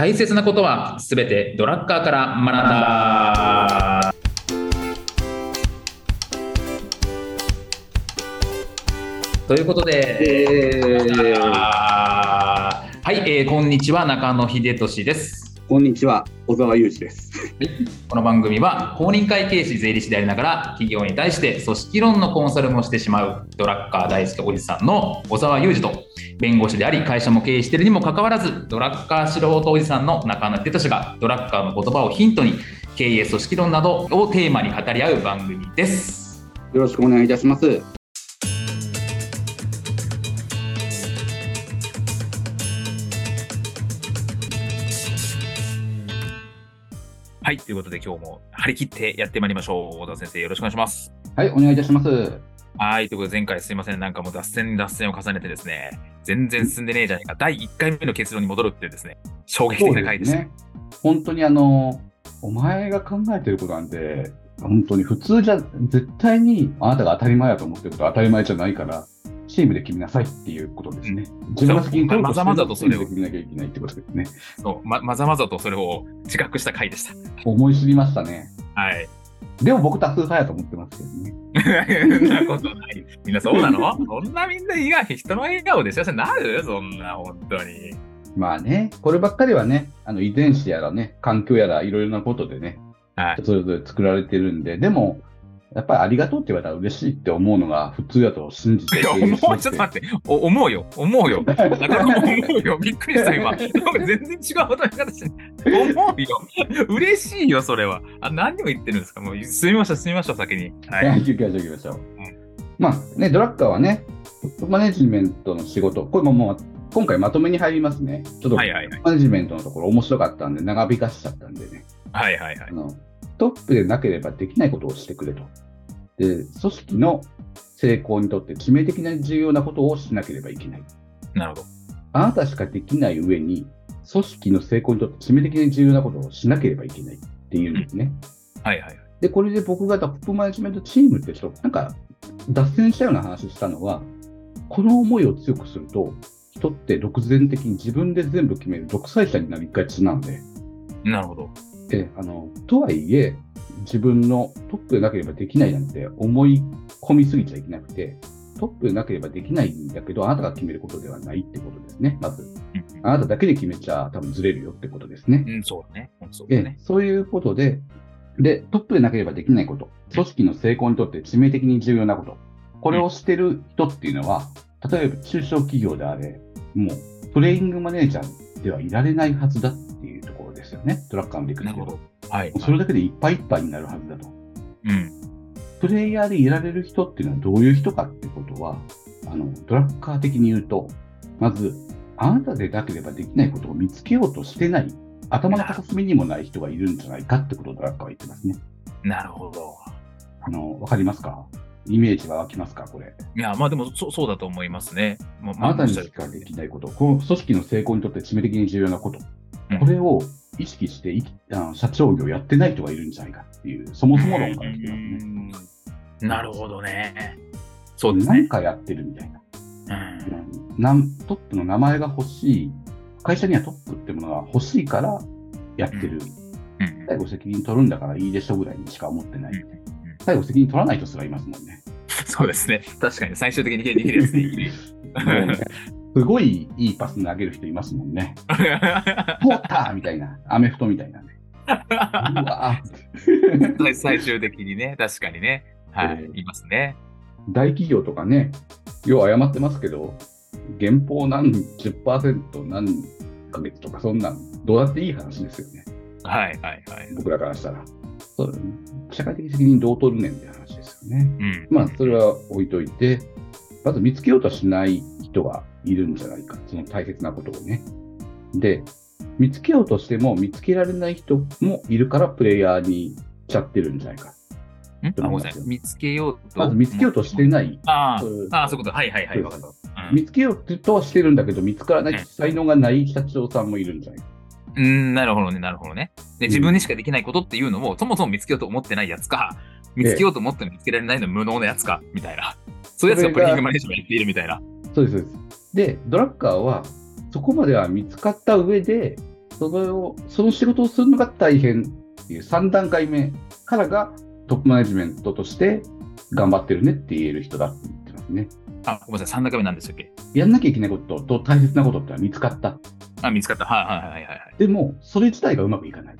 大切なことはすべてドラッカーから学んだ。ということで、はい、えーこんにちは中野秀俊です。こんにちは、小沢裕二です。この番組は公認会計士税理士でありながら企業に対して組織論のコンサルもしてしまうドラッカー大好きおじさんの小沢裕二と弁護士であり会社も経営しているにもかかわらずドラッカー素人おじさんの中野秀俊がドラッカーの言葉をヒントに経営組織論などをテーマに語り合う番組です。よろしくお願いいたします。はい、ということで今日も張り切ってやってまいりましょう。小田先生よろしくお願いします。はい、お願いいたします。はい、ということで前回すいません、なんかもう脱線に脱線を重ねてですね、全然進んでねえじゃねえか、第1回目の結論に戻るっていうですね、衝撃的な回でした。ね。本当にあの、お前が考えてることなんて、本当に普通じゃ、絶対にあなたが当たり前だと思ってることは当たり前じゃないから、チームで決めなさいっていうことですね。自分が責任取るまざまざとそれ決めなきゃいけないってことですね。そうままざまざとそれを自覚した回でした。思いましたね。はい。でも僕多数派やと思ってますけどね。そんなことない。みんなそうなの？そんなみんな意外人の笑顔で幸せになる？そんな、本当に。まあね、こればっかりはね、あの遺伝子やらね、環境やらいろいろなことでね、はい。それぞれ作られてるんで、でも、やっぱりありがとうって言われたら嬉しいって思うのが普通だと信じていや、思う、ちょっと待って、お思うよ、思うよ。なかなか思うよ、びっくりした、今。なんか全然違う答え方してる。思うよ。嬉しいよ、それは。あ、何を言ってるんですか？もう、すみましょう、すみましょう、先に。はい。はい、行きましょう、行きましょう。まあね、ドラッカーはね、マネジメントの仕事、これももう今回まとめに入りますね。ちょっと。マネジメントのところ面白かったんで、長引かしちゃったんでね。はいはいはいあ。のトップでなければできないことをしてくれと。で、組織の成功にとって致命的な重要なことをしなければいけない。なるほど。あなたしかできない上に、組織の成功にとって致命的に重要なことをしなければいけないっていうんですね。はいはいはい。で、これで僕がトップマネジメントチームってちょっと、なんか、脱線したような話したのは、この思いを強くすると、人って独善的に自分で全部決める独裁者になりがちなんで、なるほど。であのとはいえ、自分のトップでなければできないなんて思い込みすぎちゃいけなくて、トップでなければできないんだけど、あなたが決めることではないってことですね、まず。うんあなただけで決めちゃ多分ずれるよってことですね。うん、そうだね。うんそうだでね。そういうことでで、トップでなければできないこと、組織の成功にとって致命的に重要なこと、これをしてる人っていうのは、例えば中小企業であれ、もうトレーニングマネージャーではいられないはずだっろですよね、トラッカーの理屈でなるほど。はい。それだけでいっぱいいっぱいになるはずだと。うん。プレイヤーでいられる人っていうのはどういう人かってことは、あの、ドラッカー的に言うと、まず、あなたでなければできないことを見つけようとしてない、頭の片隅にもない人がいるんじゃないかってことをドラッカーは言ってますね。なるほど。あの、わかりますか？イメージが湧きますか？これ。いや、まあでもそ、そうだと思いますね。もうあなたにしかできないこと、この組織の成功にとって致命的に重要なこと、うんこれを意識していきあの社長業やってない人がいるんじゃないかっていう、そもそも論から来てますね。うんなるほどね。そうですね。何かやってるみたいな。うんなんトップの名前が欲しい、会社にはトップってものが欲しいからやってる、うん最後責任取るんだからいいでしょぐらいにしか思ってない、うん最後責任取らない人すらいますもんね。そうですね。確かに最終的にできるやつでいる。もうねすごいいいパス投げる人いますもんね。通ったみたいな、アメフトみたいなね。うわ最最終的にね、確かにね。はい、うんいますね。大企業とかね、よう謝ってますけど、減俸何10%何ヶ月とか、そんなん、どうだっていい話ですよね。はいはいはい。僕らからしたら。そうだね。社会的責任どう取るねんって話ですよね。うん。まあ、それは置いといて、まず見つけようとしない人がいるんじゃないか。その大切なことをね。で、見つけようとしても見つけられない人もいるからプレイヤーにしちゃってるんじゃないか。見つけようと。まず見つけようとしてない。ああそういうこと。はいはいはい。見つけようとはしてるんだけど、見つからない才能がない社長さんもいるんじゃないか。うん、なるほどね、なるほどね。で、自分にしかできないことっていうのも、そもそも見つけようと思ってないやつか、見つけようと思っても見つけられないの無能なやつか、みたいな。そういうやつがプレイングマネージメントやっているみたいな。そうです、そうです。で、ドラッカーは、そこまでは見つかった上で、それを、その仕事をするのが大変っていう3段階目からがトップマネジメントとして頑張ってるねって言える人だって言ってますね。あ、ごめんなさい、3段階目なんでしたっけ？やんなきゃいけないことと大切なことってのは見つかった。あ、見つかった。はいはいはいはいはい。でも、それ自体がうまくいかない。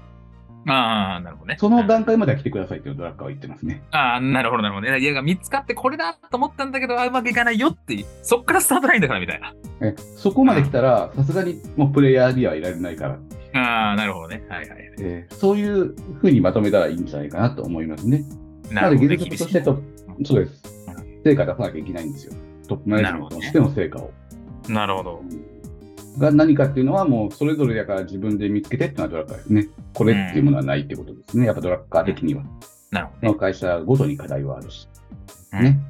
ああ、なるほどね。その段階までは来てくださいってドラッカーは言ってますね。ああ、なるほどなるほどね。いや、見つかってこれだと思ったんだけど、あうまくいかないよってそっからスタートラインだからみたいな。えそこまで来たら、さすがにもうプレイヤーにはいられないから、ああ、なるほどね。はいはいはい。えーそういうふうにまとめたらいいんじゃないかなと思いますね。なるほどね。なので、原則としてと、そうです。成果出さなきゃいけないんですよ。トップマネジメントとしての成果を。なるほど。が何かっていうのはもうそれぞれだから自分で見つけてっていうのはドラッカーですね。これっていうものはないってことですね。やっぱドラッカー的には。なるほどね。会社ごとに課題はあるし。うんね。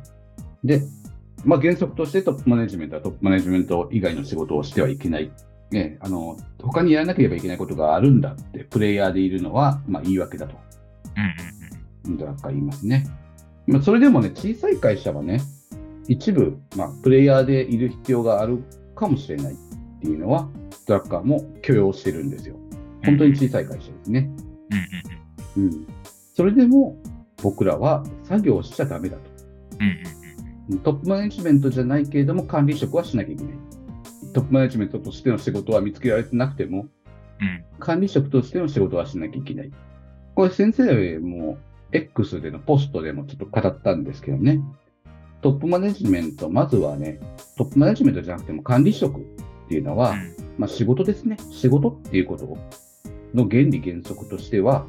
で、まあ原則としてトップマネジメントはトップマネジメント以外の仕事をしてはいけない。ね、あの、他にやらなければいけないことがあるんだって、プレイヤーでいるのは、まあ言い訳だと。うんうんドラッカー言いますね。まあ、それでもね、小さい会社はね、一部、まあ、プレイヤーでいる必要があるかもしれないっていうのは、ドラッカーも許容してるんですよ。本当に小さい会社ですね。うん。うんうん。それでも、僕らは作業しちゃダメだと。うんトップマネジメントじゃないけれども、管理職はしなきゃいけない。トップマネジメントとしての仕事は見つけられてなくても、うん。管理職としての仕事はしなきゃいけない。これ先生も X でのポストでもちょっと語ったんですけどね。トップマネジメント、まずはね、トップマネジメントじゃなくても管理職っていうのは、うんまあ仕事ですね。仕事っていうことの原理原則としては、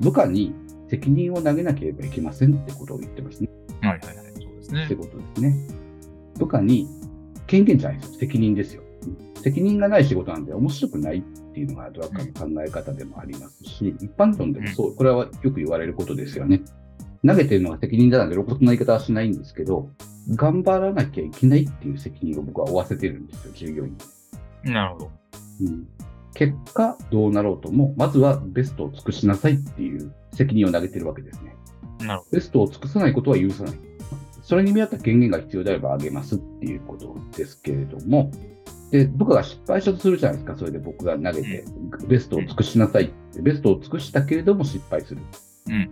部下に責任を投げなければいけませんってことを言ってますね。はいはいはい。そうですね仕。事ですね。部下に権限じゃないですよ。責任ですよ。責任がない仕事なんで面白くないっていうのがドラッカーの考え方でもありますし、一般論でもそう、これはよく言われることですよね。投げてるのが責任だなんて露骨な言い方はしないんですけど、頑張らなきゃいけないっていう責任を僕は負わせてるんですよ、従業員に。なるほど。うん、結果、どうなろうとも、まずはベストを尽くしなさいっていう責任を投げてるわけですね。なるほベストを尽くさないことは許さない。それに見合った権限が必要であればあげますっていうことですけれども、で、部下が失敗したとするじゃないですか。それで僕が投げて、ベストを尽くしなさいって。ベストを尽くしたけれども失敗する。ど。うんう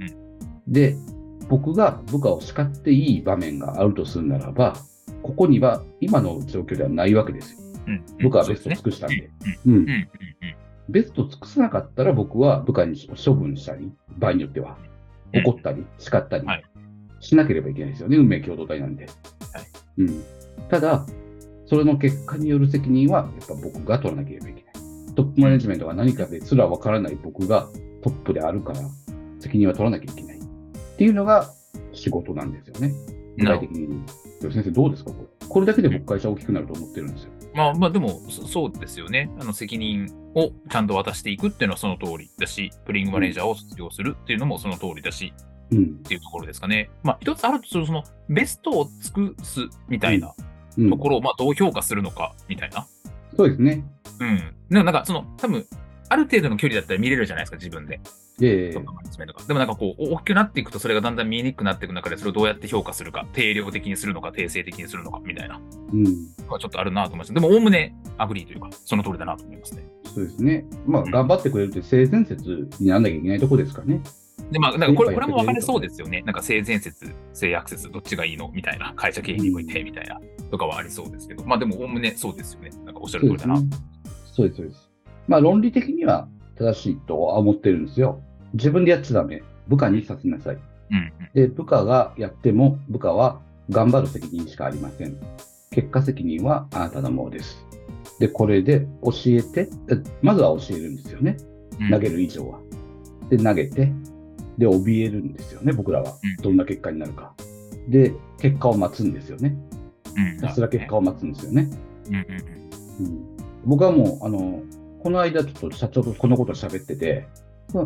ん。で、僕が部下を叱っていい場面があるとするならば、ここには今の状況ではないわけですよ。うん。部下はベストを尽くしたんで。ベストを尽くさなかったら僕は部下に処分したり、場合によってはうん怒ったり、叱ったりはいしなければいけないですよね、運命共同体なんで。うん、ただ、それの結果による責任はやっぱ僕が取らなければいけない。トップマネジメントが何かですらわからない僕がトップであるから、責任は取らなきゃいけない。っていうのが仕事なんですよね。具体的に。先生どうですか？これ。これだけで僕会社大きくなると思ってるんですよ。まあまあでもそそうですよね。あの責任をちゃんと渡していくっていうのはその通りだし、プリングマネージャーを卒業するっていうのもその通りだしうん。っていうところですかね。まあ一つあるとするそのベストを尽くすみたいなうんところをまあどう評価するのかみたいな。そうですね。うん。でもなんかその多分ある程度の距離だったら見れるじゃないですか、自分で。でもなんかこう大きくなっていくとそれがだんだん見えにくくなっていく中でそれをどうやって評価するか、定量的にするのか、定性的にするのかみたいなうん。ちょっとあるなと思いました。でもおおむね agree というか、その通りだなと思いますね。そうですね。まあ、うん頑張ってくれるって性善説にならなきゃいけないところですかね。で、まあ、なんかこれこれも分かれそうですよね。なんか性善説、性悪説、どっちがいいの？みたいな、会社経営においてみたいな、とかはありそうですけど、まあでも、おおむねそうですよね。なんかおっしゃる通りだな。そうですね。そうです、そうです。まあ、論理的には正しいとは思ってるんですよ。自分でやっちゃダメ。部下にさせなさい。うんで、部下がやっても、部下は頑張る責任しかありません。結果責任はあなたのものです。で、これで教えて、えまずは教えるんですよね。うん。投げる以上は。で、投げて、で、怯えるんですよね、僕らはうん。どんな結果になるか。で、結果を待つんですよね。うん。ひたすら結果を待つんですよね。うん、僕はもう、あの、この間ちょっと社長とこのこと喋ってて、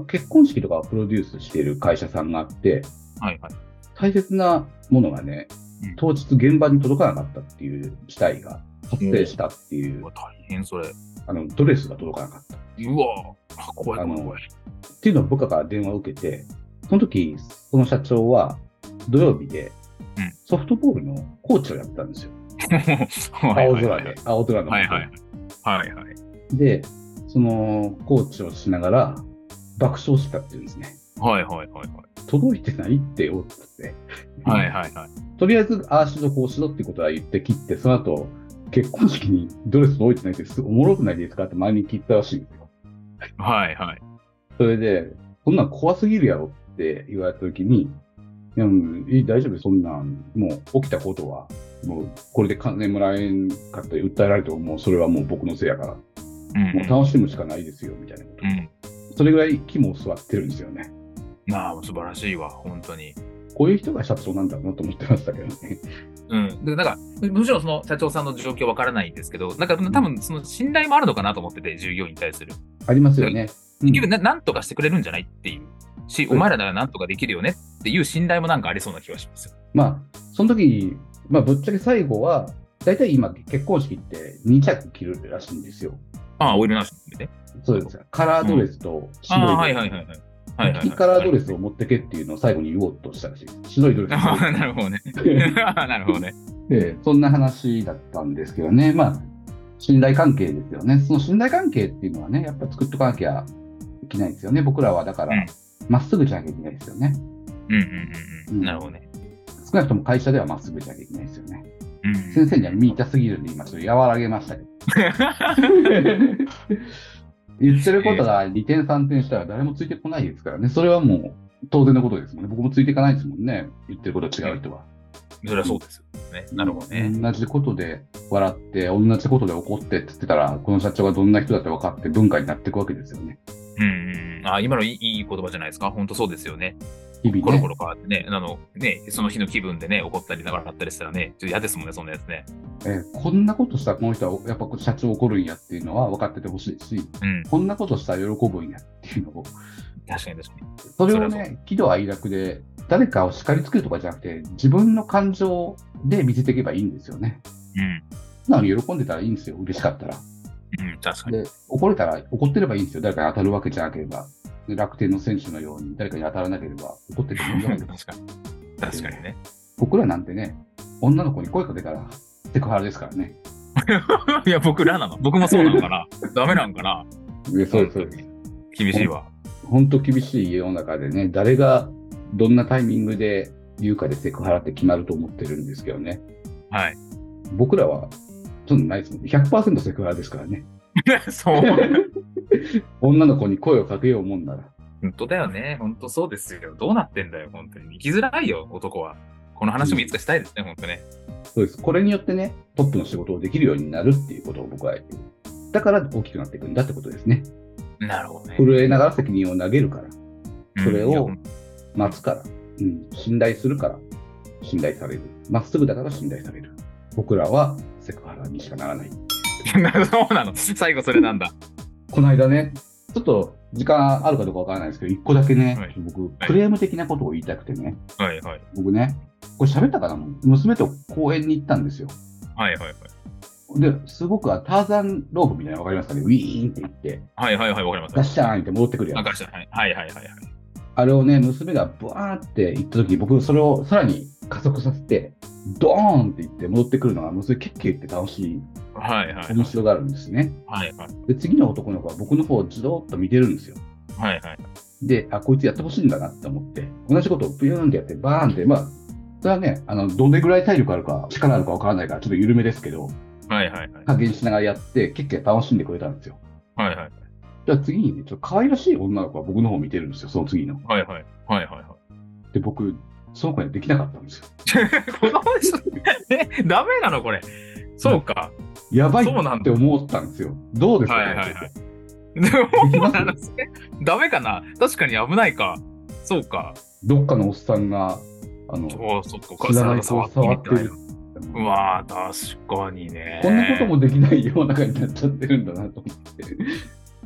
結婚式とかをプロデュースしている会社さんがあって、はいはい。大切なものがねうん、当日現場に届かなかったっていう事態が発生したっていうう、わ大変それ。あの、ドレスが届かなかった。うわあ怖い怖い怖い。っていうのを部下から電話を受けて、その時、その社長は土曜日でうんソフトボールのコーチをやってたんですよ。青空で、青空の下はいはい。はいはい。で、そその、コーチをしながら、爆笑したっていうんですね。はいはいはいはい。届いてないってよって。はいはいはい。とりあえず、ああしろこうしろってことは言って切って、その後、結婚式にドレス届いてないってすおもろくないですかって前に聞いたらしいんですよ。はいはい。それで、こんなん怖すぎるやろって言われたときに、いや、もういい大丈夫、そんなん、もう起きたことは、もうこれで金もらえんかって訴えられても、もうそれはもう僕のせいやから、うんもう楽しむしかないですよ、みたいなこと。うん。それぐらい肝を据わってるんですよね。なあ、素晴らしいわ、本当に。こういう人が社長なんだなと思ってましたけどね。うん。で、なんか、もちろんその社長さんの状況わからないんですけど、なんか多分その信頼もあるのかなと思ってて、従業員に対する。ありますよね。うん結局な、なんとかしてくれるんじゃないっていう。し、お前らならなんとかできるよねっていう信頼もなんかありそうな気がしますよ。まあ、その時に、まあ、ぶっちゃけ最後は、大体今、結婚式って2着着るらしいんですよ。ああ、オイルなしでね。そうです。カラードレスと白いドレス。ああ、はいはいはいはい。はいはいはい。カラードレスを持ってけっていうのを最後に言おうとしたらしいです。白いドレス ああ、なるほどね。なるほどね。で、そんな話だったんですけどね。まあ、信頼関係ですよね。その信頼関係っていうのはね、やっぱ作っとかなきゃいけないですよね。僕らはだかうんら、まっすぐじゃなきゃいけないですよね。うんうんうんう。うんんなるほどね。少なくとも会社ではまっすぐじゃなきゃいけないですよね。うん先生には見痛すぎるんで、今ちょっと和らげましたけど。言ってることが2点3点したら誰もついてこないですからね。それはもう当然のことですもんね。僕もついていかないですもんね。言ってること違う人は。それはそうですよね。なるほどね。同じことで笑って、同じことで怒ってって言ってたら、この社長がどんな人だって分かって文化になっていくわけですよね。うんうんうん。あ今のいいいい言葉じゃないですか？本当そうですよね。日々ね。コロコロ変わってね、あの、ね、その日の気分でね、怒ったりながらったりしたらね、ちょっと嫌ですもんね、そんなやつね。えーこんなことしたらこの人はやっぱ社長怒るんやっていうのは分かっててほしいし、うん。こんなことしたら喜ぶんやっていうのを、確かに確かに。それをね、喜怒哀楽で、誰かを叱りつけるとかじゃなくて、自分の感情で見せていけばいいんですよね。うん。なのに喜んでたらいいんですよ、嬉しかったら。うん、確かに。で、怒れたら、怒ってればいいんですよ。誰かに当たるわけじゃなければ。で楽天の選手のように誰かに当たらなければ怒っててもいいわけです。確かに。確かにね。僕らなんてね、女の子に声かけたらセクハラですからね。いや、僕らなの。僕もそうなのかな。ダメなんかな。でそうです、そうです。厳しいわ。本当厳しい世の中でね、誰がどんなタイミングで言うかでセクハラって決まると思ってるんですけどね。はい。僕らは、そんなないですもんね。100%セクハラですからね。そう。女の子に声をかけようもんなら。本当だよね。本当そうですよ。どうなってんだよ、本当に。生きづらいよ、男は。この話もいつかしたいですね、本当ね。そうです。これによってね、トップの仕事をできるようになるっていうことを僕は。だから大きくなっていくんだってことですね。なるほどね。震えながら責任を投げるから、うんそれを待つから、うん、信頼するから、信頼される。まっすぐだから信頼される。僕らはセクハラにしかならない。そうなの。最後それなんだ。この間ね、ちょっと時間あるかどうかわからないですけど、一個だけね、はい僕、クレーム的なことを言いたくてね、はいはい。僕ね、これ喋ったかな？娘と公園に行ったんですよ。はいはいはい。で、すごくターザンロープみたいなのわかりますかね？ウィーンって言って、はいはいはい、わかります。ガッシャーンって戻ってくるやつ。あガッシャンはいはいはいはいはい。あれをね、娘がブワーって行った時、僕それをさらに加速させて、ドーンって言って戻ってくるのが、娘ケッケ言って楽しい、はいはい。面白がるんですね。はいはい。で、次の男の子は僕の方をじろーっと見てるんですよ。はいはい。で、あ、こいつやってほしいんだなって思って、同じことをビューンってやって、バーンって、まあ、それはね、あの、どれぐらい体力あるか、力あるかわからないから、ちょっと緩めですけど、はいはいはい。加減しながらやって、結構楽しんでくれたんですよ。はいはい。じゃあ次にね、ちょっと可愛らしい女の子が僕の方を見てるんですよ、その次の。はいはい。はいはいはで、僕、その子にはできなかったんですよ。い。この人、え、ダメなのこれ。そうか。やばいそうなんだって思ったんですよ。どうですか、はいはいはい。でも、ダメかな？確かに危ないか。そうか。どっかのおっさんが、あの、そう、か。知らない子を触ってる。うわー、確かにね。こんなこともできない世の中になっちゃってるんだなと思って。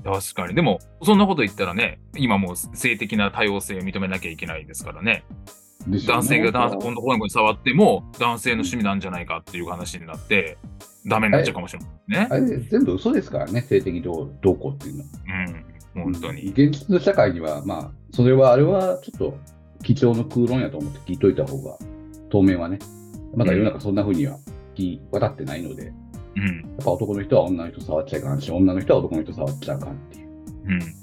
確かに。でも、そんなこと言ったらね、今もう性的な多様性を認めなきゃいけないですからね。でしょう男性が男ね女の子に触っても、男性の趣味なんじゃないかっていう話になって、ダメになっちゃうかもしれないね。あれ全部嘘ですからね、性的どうどうこうっていうのは。うん、本当に。現実の社会には、まあ、それは、あれはちょっと、貴重の空論やと思って聞いといた方が、当面はね、まだ世の中そんな風には聞き渡ってないので、うん。やっぱ男の人は女の人触っちゃいかんし、女の人は男の人触っちゃいかんっていううん。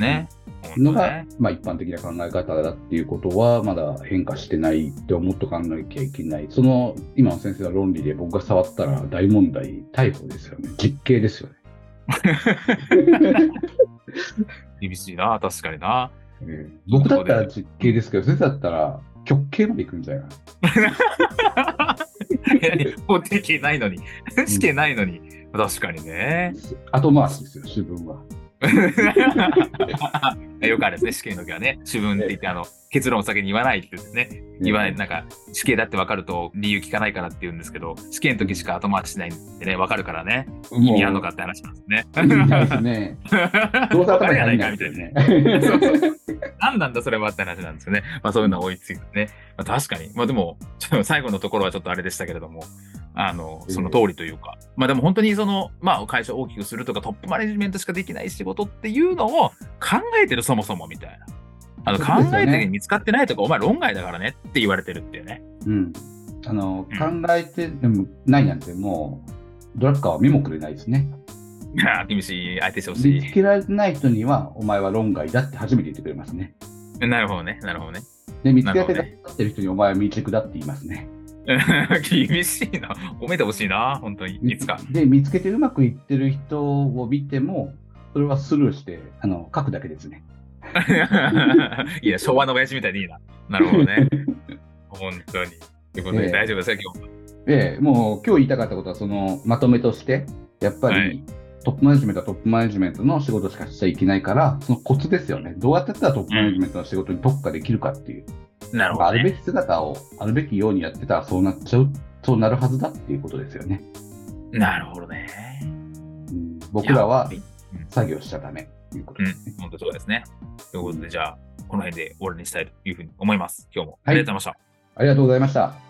ね。のが。まあ一般的な考え方だっていうことは、まだ変化してないって思っとかんなきゃいけない。その、今の先生の論理で僕が触ったら大問題、逮捕ですよね。実刑ですよね。厳しいな、確かにな。僕だったら実刑ですけど、先生だったら極刑まで行くんじゃない？か法定刑ないのに、死刑ないのに、確かにね。な。後回しですよ、主文は。よくあるですね、死刑の時はね、主文って言って、あの、結論を先に言わないって言ってね、言わない、なんか、死刑だって分かると理由聞かないからって言うんですけど、死刑の時しか後回ししないんでね、分かるからね、意味あんのかって話なんですね。意味ないですね。どうせ頭にないみたいなよね。そうそう何なんだそれはって話なんですよね。まあそういうのは追いついてね。まあ、確かに。まあでも、最後のところはちょっとあれでしたけれども、あの、その通りというか、まあでも本当にその、まあ会社を大きくするとかトップマネジメントしかできない仕事っていうのを考えてるそもそもみたいな。あの考えて見つかってないとか、お前論外だからねって言われてるっていうね。うん。あの、うん考えてでもないなんてもう、ドラッカーは見もくれないですね。厳しい相手してほし見つけられてない人には、お前は論外だって初めて言ってくれますね。い。なるほどね。なるほどね。で、見つけられてってる人にお前は未熟だって言いますね。厳しいな。褒めてほしいな。本当に。いつか。で、見つけてうまくいってる人を見ても、それはスルーして、あの、書くだけですね。いや、昭和の親父みたいでいいな。なるほどね。本当に。ということで、ええ大丈夫ですか、今日は。で、もう今日言いたかったことは、そのまとめとして、やっぱり、はいトップマネジメントはトップマネジメントの仕事しかしちゃいけないから、そのコツですよね。どうやってたらトップマネジメントの仕事に特化できるかっていう。なるほど、ね。あるべき姿を、あるべきようにやってたらそうなっちゃう、そうなるはずだっていうことですよね。なるほどね。うん僕らは作業しちゃダメということうんですね。、本当そうですね。ということで、じゃあ、この辺で終わりにしたいというふうに思います。今日もありがとうございました。ありがとうございました。